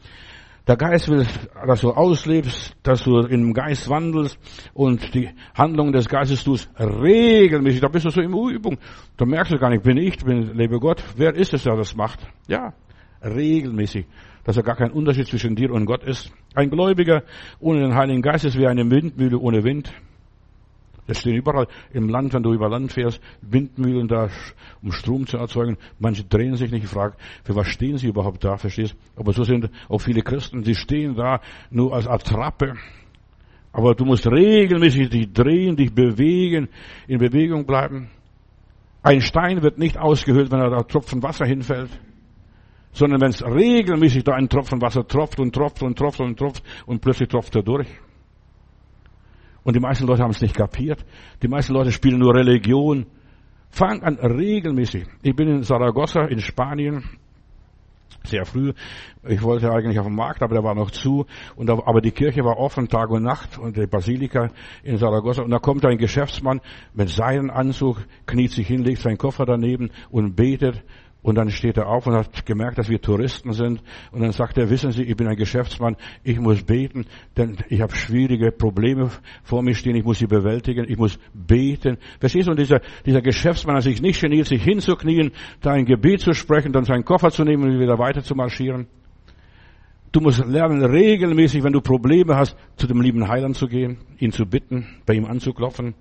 Der Geist will, dass du auslebst, dass du im Geist wandelst und die Handlungen des Geistes tust regelmäßig. Da bist du so in Übung. Da merkst du gar nicht, bin ich, bin, lebe Gott. Wer ist es, der das macht? Ja, regelmäßig. Dass er gar kein Unterschied zwischen dir und Gott ist. Ein Gläubiger ohne den Heiligen Geist ist wie eine Windmühle ohne Wind. Das stehen überall im Land, wenn du über Land fährst, Windmühlen da, um Strom zu erzeugen. Manche drehen sich nicht. Ich frage, für was stehen sie überhaupt da, verstehst? Aber so sind auch viele Christen, die stehen da nur als Attrappe. Aber du musst regelmäßig dich drehen, dich bewegen, in Bewegung bleiben. Ein Stein wird nicht ausgehöhlt, wenn er da Tropfen Wasser hinfällt. Sondern wenn es regelmäßig da ein Tropfen Wasser tropft und tropft und tropft und tropft und plötzlich tropft er durch. Und die meisten Leute haben es nicht kapiert. Die meisten Leute spielen nur Religion. Fang an regelmäßig. Ich bin in Saragossa in Spanien sehr früh. Ich wollte eigentlich auf den Markt, aber der war noch zu. Und aber die Kirche war offen Tag und Nacht und die Basilika in Saragossa. Und da kommt ein Geschäftsmann mit seinem Anzug, kniet sich hin, legt seinen Koffer daneben und betet. Und dann steht er auf und hat gemerkt, dass wir Touristen sind. Und dann sagt er, wissen Sie, ich bin ein Geschäftsmann, ich muss beten, denn ich habe schwierige Probleme vor mir stehen, ich muss sie bewältigen, ich muss beten. Verstehst du? Und dieser, dieser Geschäftsmann hat sich nicht geniert, sich hinzuknien, da ein Gebet zu sprechen, dann seinen Koffer zu nehmen und wieder weiter zu marschieren. Du musst lernen, regelmäßig, wenn du Probleme hast, zu dem lieben Heiland zu gehen, ihn zu bitten, bei ihm anzuklopfen.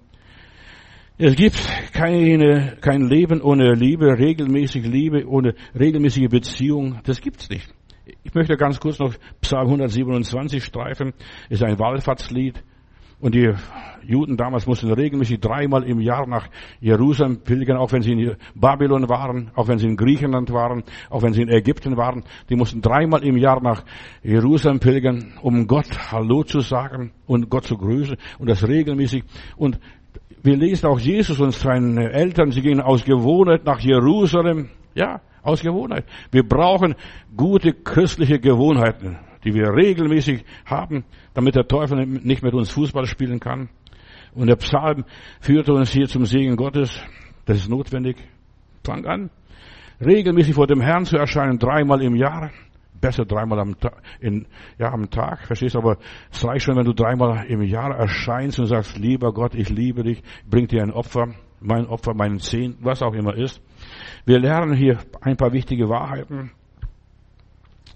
Es gibt keine, kein Leben ohne Liebe, regelmäßige Liebe, ohne regelmäßige Beziehung. Das gibt's nicht. Ich möchte ganz kurz noch Psalm 127 streifen. Ist ein Wallfahrtslied. Und die Juden damals mussten regelmäßig dreimal im Jahr nach Jerusalem pilgern, auch wenn sie in Babylon waren, auch wenn sie in Griechenland waren, auch wenn sie in Ägypten waren. Die mussten dreimal im Jahr nach Jerusalem pilgern, um Gott Hallo zu sagen und Gott zu grüßen und das regelmäßig. Und wir lesen auch Jesus und seine Eltern, sie gingen aus Gewohnheit nach Jerusalem. Ja, aus Gewohnheit. Wir brauchen gute christliche Gewohnheiten, die wir regelmäßig haben, damit der Teufel nicht mit uns Fußball spielen kann. Und der Psalm führte uns hier zum Segen Gottes. Das ist notwendig. Fang an, regelmäßig vor dem Herrn zu erscheinen, dreimal im Jahr besser dreimal am, Tag, in, ja, am Tag, verstehst du? Aber es reicht schon, wenn du dreimal im Jahr erscheinst und sagst, lieber Gott, ich liebe dich, bring dir ein Opfer, mein Opfer, meinen Zehnten, was auch immer ist. Wir lernen hier ein paar wichtige Wahrheiten.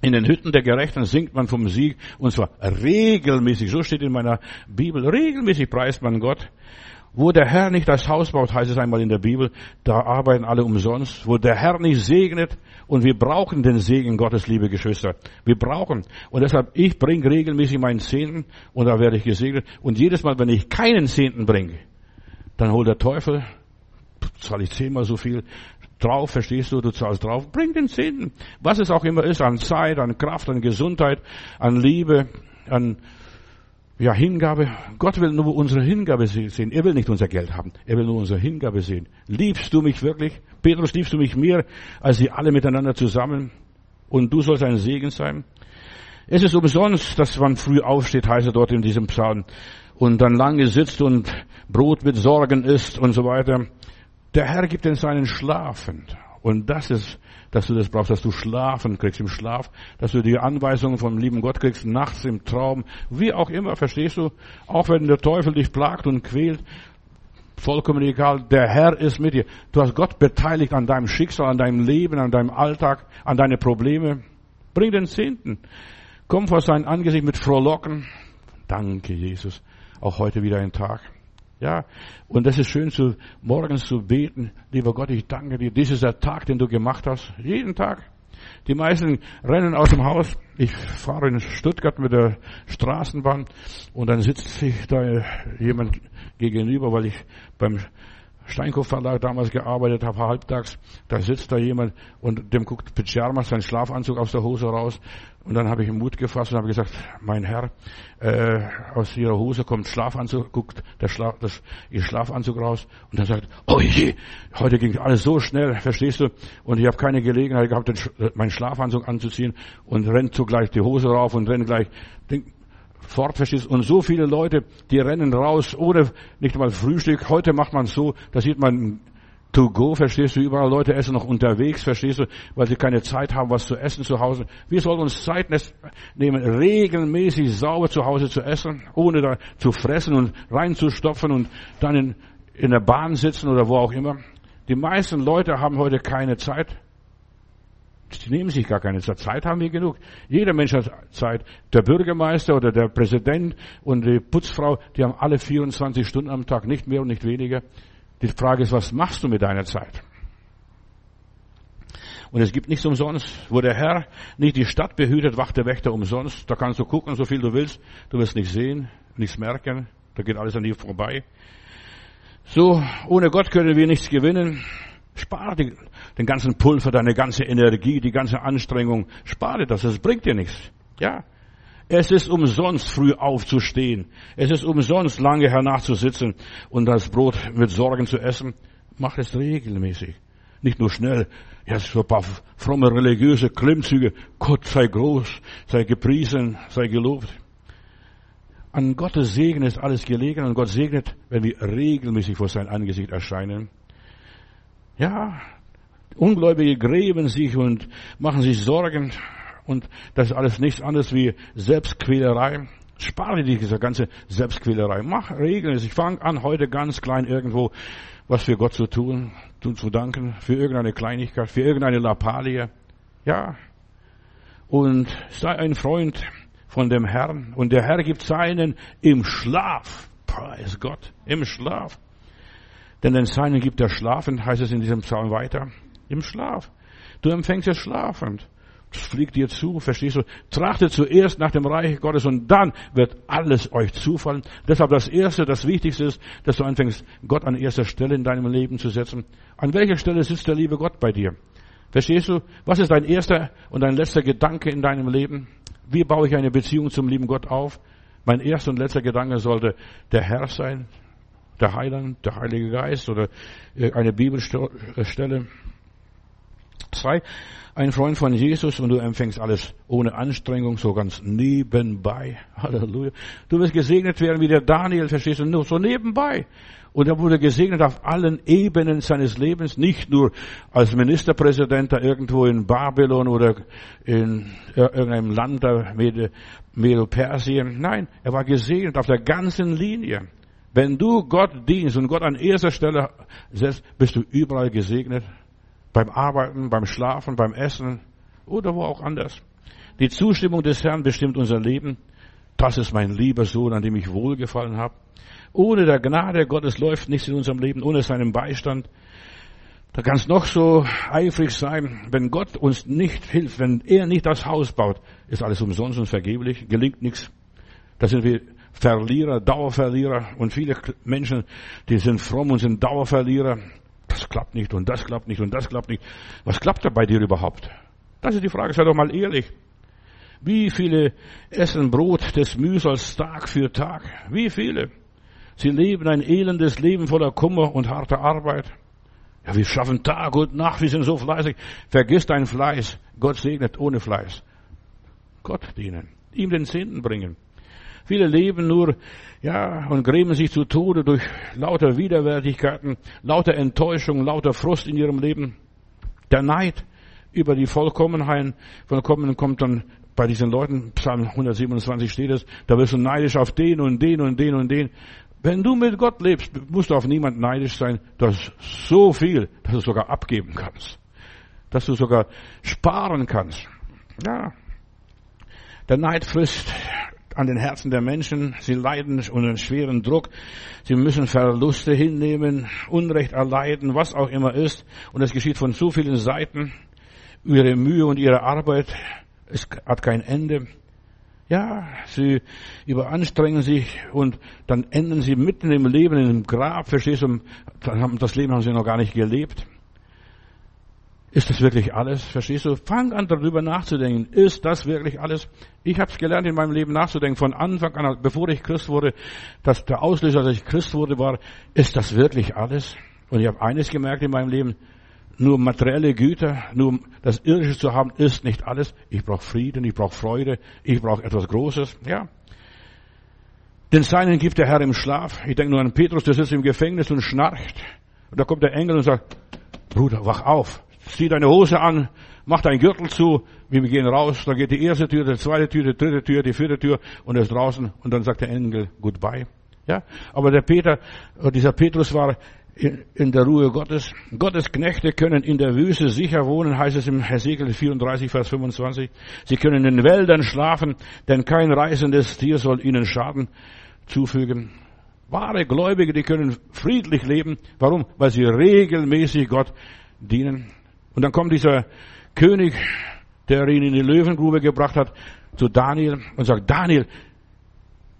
In den Hütten der Gerechten singt man vom Sieg, und zwar regelmäßig, so steht in meiner Bibel, regelmäßig preist man Gott. Wo der Herr nicht das Haus baut, heißt es einmal in der Bibel, da arbeiten alle umsonst. Wo der Herr nicht segnet, und wir brauchen den Segen Gottes, liebe Geschwister. Wir brauchen. Und deshalb, ich bringe regelmäßig meinen Zehnten, und da werde ich gesegnet. Und jedes Mal, wenn ich keinen Zehnten bringe, dann holt der Teufel, zahle ich zehnmal so viel drauf, verstehst du, du zahlst drauf, bring den Zehnten. Was es auch immer ist, an Zeit, an Kraft, an Gesundheit, an Liebe, an ja, Hingabe. Gott will nur unsere Hingabe sehen. Er will nicht unser Geld haben. Er will nur unsere Hingabe sehen. Liebst du mich wirklich? Petrus, liebst du mich mehr als sie alle miteinander zusammen? Und du sollst ein Segen sein? Es ist umsonst, dass man früh aufsteht, heißt er dort in diesem Psalm, und dann lange sitzt und Brot mit Sorgen isst und so weiter. Der Herr gibt in seinen Schlafen. Und das ist dass du das brauchst, dass du schlafen kriegst im Schlaf, dass du die Anweisungen vom lieben Gott kriegst, nachts im Traum, wie auch immer, verstehst du? Auch wenn der Teufel dich plagt und quält, vollkommen egal, der Herr ist mit dir. Du hast Gott beteiligt an deinem Schicksal, an deinem Leben, an deinem Alltag, an deine Probleme. Bring den Zehnten. Komm vor sein Angesicht mit Frohlocken. Danke, Jesus. Auch heute wieder ein Tag. Ja, und das ist schön zu morgens zu beten. Lieber Gott, ich danke dir. Dies ist der Tag, den du gemacht hast. Jeden Tag. Die meisten rennen aus dem Haus. Ich fahre in Stuttgart mit der Straßenbahn und dann sitzt sich da jemand gegenüber, weil ich beim Steinkopf Verlag damals gearbeitet habe, halbtags, da sitzt da jemand und dem guckt Pyjamas, sein Schlafanzug aus der Hose raus. Und dann habe ich Mut gefasst und habe gesagt, mein Herr, äh, aus ihrer Hose kommt Schlafanzug, guckt der Schlaf, das, ihr Schlafanzug raus und dann sagt, oh je, heute ging alles so schnell, verstehst du? Und ich habe keine Gelegenheit gehabt, den, meinen Schlafanzug anzuziehen und rennt zugleich die Hose rauf und rennt gleich den, fort, verstehst Und so viele Leute, die rennen raus ohne nicht mal Frühstück. Heute macht man so, da sieht man to go, verstehst du, überall Leute essen noch unterwegs, verstehst du, weil sie keine Zeit haben, was zu essen zu Hause. Wir sollen uns Zeit nehmen, regelmäßig sauber zu Hause zu essen, ohne da zu fressen und reinzustopfen und dann in, in der Bahn sitzen oder wo auch immer. Die meisten Leute haben heute keine Zeit. Die nehmen sich gar keine Zeit. Zeit haben wir genug. Jeder Mensch hat Zeit. Der Bürgermeister oder der Präsident und die Putzfrau, die haben alle 24 Stunden am Tag, nicht mehr und nicht weniger. Die Frage ist, was machst du mit deiner Zeit? Und es gibt nichts umsonst. Wo der Herr nicht die Stadt behütet, wacht der Wächter umsonst. Da kannst du gucken, so viel du willst. Du wirst nichts sehen, nichts merken. Da geht alles an dir vorbei. So, ohne Gott können wir nichts gewinnen. Spare die, den ganzen Pulver, deine ganze Energie, die ganze Anstrengung. Spare das, das bringt dir nichts. Ja. Es ist umsonst früh aufzustehen. Es ist umsonst lange hernachzusitzen und das Brot mit Sorgen zu essen. Mach es regelmäßig. Nicht nur schnell. Ja, so ein paar fromme religiöse Klimmzüge. Gott sei groß, sei gepriesen, sei gelobt. An Gottes Segen ist alles gelegen und Gott segnet, wenn wir regelmäßig vor sein Angesicht erscheinen. Ja, Ungläubige gräben sich und machen sich Sorgen und das ist alles nichts anderes wie Selbstquälerei. Spare dich diese ganze Selbstquälerei. Mach regelmäßig. Fang an, heute ganz klein irgendwo was für Gott zu tun, zu danken, für irgendeine Kleinigkeit, für irgendeine Lappalie. Ja. Und sei ein Freund von dem Herrn. Und der Herr gibt seinen im Schlaf. Preis Gott. Im Schlaf. Denn den Seinen gibt er schlafend, heißt es in diesem Psalm weiter. Im Schlaf. Du empfängst es schlafend. Das fliegt dir zu, verstehst du? Trachtet zuerst nach dem Reich Gottes und dann wird alles euch zufallen. Deshalb das Erste, das Wichtigste ist, dass du anfängst, Gott an erster Stelle in deinem Leben zu setzen. An welcher Stelle sitzt der liebe Gott bei dir? Verstehst du? Was ist dein erster und dein letzter Gedanke in deinem Leben? Wie baue ich eine Beziehung zum lieben Gott auf? Mein erster und letzter Gedanke sollte der Herr sein, der Heiland, der Heilige Geist oder eine Bibelstelle. Zwei, ein Freund von Jesus und du empfängst alles ohne Anstrengung, so ganz nebenbei. Halleluja. Du wirst gesegnet werden wie der Daniel, verstehst du, nur so nebenbei. Und er wurde gesegnet auf allen Ebenen seines Lebens, nicht nur als Ministerpräsident da irgendwo in Babylon oder in irgendeinem Land da, Medo-Persien. Nein, er war gesegnet auf der ganzen Linie. Wenn du Gott dienst und Gott an erster Stelle setzt, bist du überall gesegnet beim Arbeiten, beim Schlafen, beim Essen oder wo auch anders. Die Zustimmung des Herrn bestimmt unser Leben. Das ist mein lieber Sohn, an dem ich wohlgefallen habe. Ohne der Gnade Gottes läuft nichts in unserem Leben, ohne seinen Beistand. Da kann es noch so eifrig sein, wenn Gott uns nicht hilft, wenn er nicht das Haus baut, ist alles umsonst und vergeblich, gelingt nichts. Da sind wir Verlierer, Dauerverlierer und viele Menschen, die sind fromm und sind Dauerverlierer das klappt nicht und das klappt nicht und das klappt nicht. Was klappt da bei dir überhaupt? Das ist die Frage, sei doch mal ehrlich. Wie viele essen Brot des Mühsals Tag für Tag? Wie viele? Sie leben ein elendes Leben voller Kummer und harter Arbeit. Ja, wir schaffen Tag und Nacht, wir sind so fleißig. Vergiss dein Fleiß. Gott segnet ohne Fleiß. Gott dienen. Ihm den Zehnten bringen. Viele leben nur, ja, und grämen sich zu Tode durch lauter Widerwärtigkeiten, lauter Enttäuschung, lauter Frust in ihrem Leben. Der Neid über die Vollkommenheit, Vollkommen kommt dann bei diesen Leuten, Psalm 127 steht es, da wirst du neidisch auf den und den und den und den. Wenn du mit Gott lebst, musst du auf niemand neidisch sein. Das ist so viel, dass du sogar abgeben kannst. Dass du sogar sparen kannst. Ja. Der Neid frisst an den Herzen der Menschen. Sie leiden unter schweren Druck. Sie müssen Verluste hinnehmen, Unrecht erleiden, was auch immer ist. Und es geschieht von so vielen Seiten. Ihre Mühe und ihre Arbeit, es hat kein Ende. Ja, sie überanstrengen sich und dann enden sie mitten im Leben in einem Grab, verstehst du? Das Leben haben sie noch gar nicht gelebt. Ist das wirklich alles? Verstehst du? Fang an darüber nachzudenken. Ist das wirklich alles? Ich habe es gelernt, in meinem Leben nachzudenken. Von Anfang an, bevor ich Christ wurde, dass der Auslöser, dass ich Christ wurde, war, ist das wirklich alles? Und ich habe eines gemerkt in meinem Leben, nur materielle Güter, nur das Irdische zu haben, ist nicht alles. Ich brauche Frieden, ich brauche Freude, ich brauche etwas Großes. Ja. Den Seinen gibt der Herr im Schlaf. Ich denke nur an Petrus, der sitzt im Gefängnis und schnarcht. Und da kommt der Engel und sagt, Bruder, wach auf zieh deine Hose an, mach deinen Gürtel zu, wir gehen raus, dann geht die erste Tür, die zweite Tür, die dritte Tür, die vierte Tür und er ist draußen und dann sagt der Engel Goodbye. Ja, aber der Peter, dieser Petrus war in, in der Ruhe Gottes. Gottes Knechte können in der Wüste sicher wohnen, heißt es im Hesekiel 34, Vers 25. Sie können in Wäldern schlafen, denn kein reißendes Tier soll ihnen Schaden zufügen. Wahre Gläubige, die können friedlich leben. Warum? Weil sie regelmäßig Gott dienen. Und dann kommt dieser König, der ihn in die Löwengrube gebracht hat, zu Daniel und sagt, Daniel,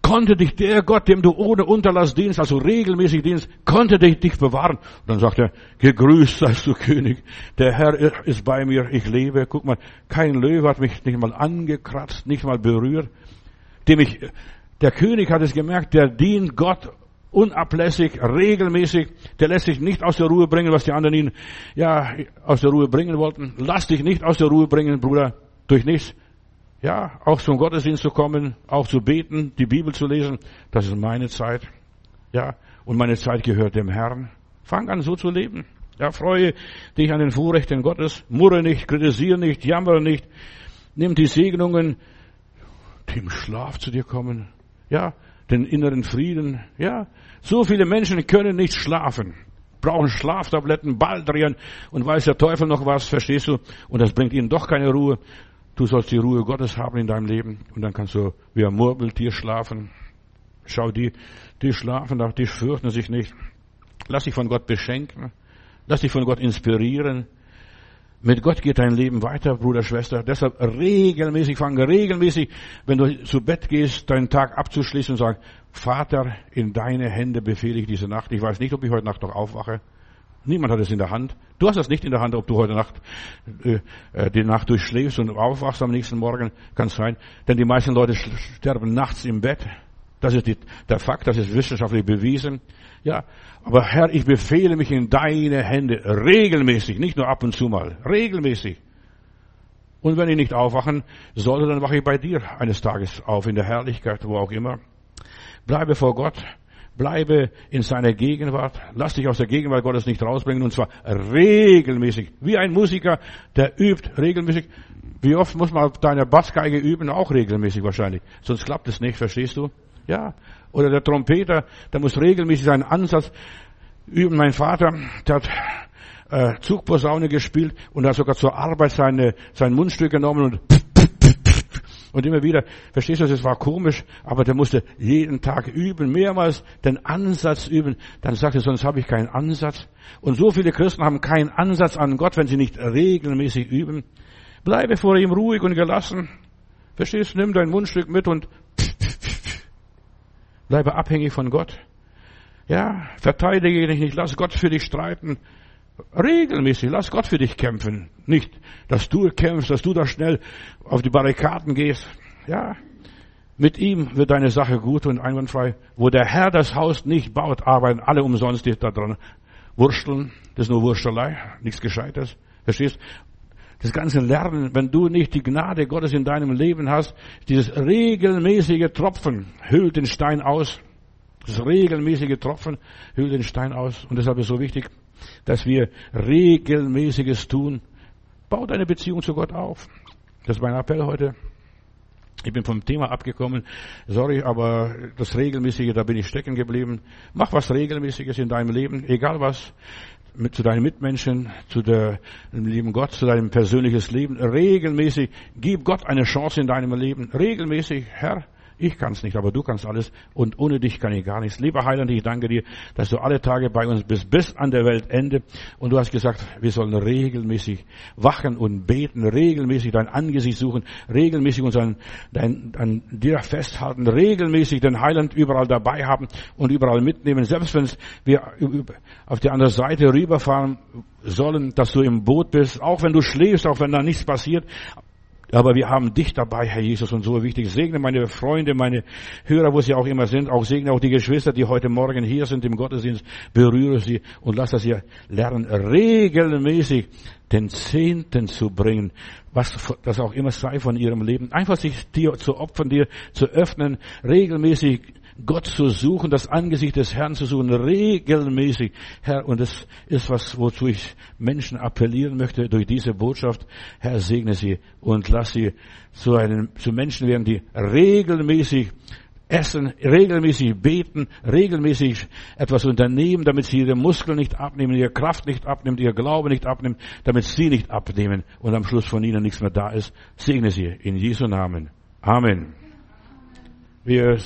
konnte dich der Gott, dem du ohne Unterlass dienst, also regelmäßig dienst, konnte dich, dich bewahren? Und dann sagt er, gegrüßt seist du König, der Herr ist bei mir, ich lebe. Guck mal, kein Löwe hat mich nicht mal angekratzt, nicht mal berührt. Dem ich, der König hat es gemerkt, der dient Gott unablässig, regelmäßig, der lässt sich nicht aus der Ruhe bringen, was die anderen ihn, ja, aus der Ruhe bringen wollten. Lass dich nicht aus der Ruhe bringen, Bruder, durch nichts. Ja, auch zum Gottesdienst zu kommen, auch zu beten, die Bibel zu lesen, das ist meine Zeit. Ja, und meine Zeit gehört dem Herrn. Fang an, so zu leben. Ja, freue dich an den Vorrechten Gottes, murre nicht, kritisiere nicht, jammere nicht, nimm die Segnungen, die im Schlaf zu dir kommen. Ja, den inneren Frieden. Ja, so viele Menschen können nicht schlafen, brauchen Schlaftabletten, Baldrian und weiß der Teufel noch was, verstehst du? Und das bringt ihnen doch keine Ruhe. Du sollst die Ruhe Gottes haben in deinem Leben und dann kannst du wie ein Murmeltier schlafen. Schau, die, die schlafen, die fürchten sich nicht. Lass dich von Gott beschenken. Lass dich von Gott inspirieren. Mit Gott geht dein Leben weiter, Bruder, Schwester. Deshalb regelmäßig fangen, regelmäßig, wenn du zu Bett gehst, deinen Tag abzuschließen und sagen, Vater, in deine Hände befehle ich diese Nacht. Ich weiß nicht, ob ich heute Nacht noch aufwache. Niemand hat es in der Hand. Du hast es nicht in der Hand, ob du heute Nacht äh, äh die Nacht durchschläfst und aufwachst am nächsten Morgen. Kann sein. Denn die meisten Leute sterben nachts im Bett. Das ist die, der Fakt, das ist wissenschaftlich bewiesen. Ja, aber Herr, ich befehle mich in deine Hände regelmäßig, nicht nur ab und zu mal, regelmäßig. Und wenn ich nicht aufwachen sollte, dann wache ich bei dir eines Tages auf, in der Herrlichkeit, wo auch immer. Bleibe vor Gott, bleibe in seiner Gegenwart, lass dich aus der Gegenwart Gottes nicht rausbringen, und zwar regelmäßig. Wie ein Musiker, der übt regelmäßig. Wie oft muss man auf deiner Bassgeige üben? Auch regelmäßig wahrscheinlich. Sonst klappt es nicht, verstehst du? Ja. Oder der Trompeter, der muss regelmäßig seinen Ansatz üben. Mein Vater, der hat äh, Zugposaune gespielt und hat sogar zur Arbeit seine, sein Mundstück genommen und und immer wieder, verstehst du, das war komisch, aber der musste jeden Tag üben, mehrmals den Ansatz üben. Dann sagte er, sonst habe ich keinen Ansatz. Und so viele Christen haben keinen Ansatz an Gott, wenn sie nicht regelmäßig üben. Bleibe vor ihm ruhig und gelassen. Verstehst du, nimm dein Mundstück mit und Bleibe abhängig von Gott. Ja, verteidige dich nicht, lass Gott für dich streiten. Regelmäßig, lass Gott für dich kämpfen. Nicht, dass du kämpfst, dass du da schnell auf die Barrikaden gehst. Ja, mit ihm wird deine Sache gut und einwandfrei. Wo der Herr das Haus nicht baut, arbeiten alle umsonst, die da dran wursteln. Das ist nur Wurstelei, nichts Gescheites. Verstehst? Das ganze Lernen, wenn du nicht die Gnade Gottes in deinem Leben hast, dieses regelmäßige Tropfen hüllt den Stein aus. Das regelmäßige Tropfen hüllt den Stein aus. Und deshalb ist es so wichtig, dass wir regelmäßiges tun. Bau deine Beziehung zu Gott auf. Das ist mein Appell heute. Ich bin vom Thema abgekommen. Sorry, aber das Regelmäßige, da bin ich stecken geblieben. Mach was Regelmäßiges in deinem Leben, egal was mit, zu deinen Mitmenschen, zu der, dem lieben Gott, zu deinem persönliches Leben. Regelmäßig, gib Gott eine Chance in deinem Leben. Regelmäßig, Herr, Ich kann es nicht, aber du kannst alles und ohne dich kann ich gar nichts. Lieber Heiland, ich danke dir, dass du alle Tage bei uns bist, bis an der Weltende. Und du hast gesagt, wir sollen regelmäßig wachen und beten, regelmäßig dein Angesicht suchen, regelmäßig uns an, dein, an dir festhalten, regelmäßig den Heiland überall dabei haben und überall mitnehmen. Selbst wenn wir auf die andere Seite rüberfahren sollen, dass du im Boot bist, auch wenn du schläfst, auch wenn da nichts passiert, aber wir haben dich dabei, Herr Jesus, und so wichtig. Segne meine Freunde, meine Hörer, wo sie auch immer sind. Auch segne auch die Geschwister, die heute Morgen hier sind im Gottesdienst. Berühre sie und lass das ihr lernen, regelmäßig den Zehnten zu bringen, was das auch immer sei von ihrem Leben. Einfach sich dir zu opfern, dir zu öffnen, regelmäßig Gott zu suchen, das Angesicht des Herrn zu suchen, regelmäßig. Herr, und das ist was, wozu ich Menschen appellieren möchte durch diese Botschaft. Herr, segne sie und lass sie zu einem, zu Menschen werden, die regelmäßig essen, regelmäßig beten, regelmäßig etwas unternehmen, damit sie ihre Muskeln nicht abnehmen, ihre Kraft nicht abnimmt, ihr Glaube nicht abnimmt, damit sie nicht abnehmen und am Schluss von ihnen nichts mehr da ist. Segne sie in Jesu Namen. Amen. Wir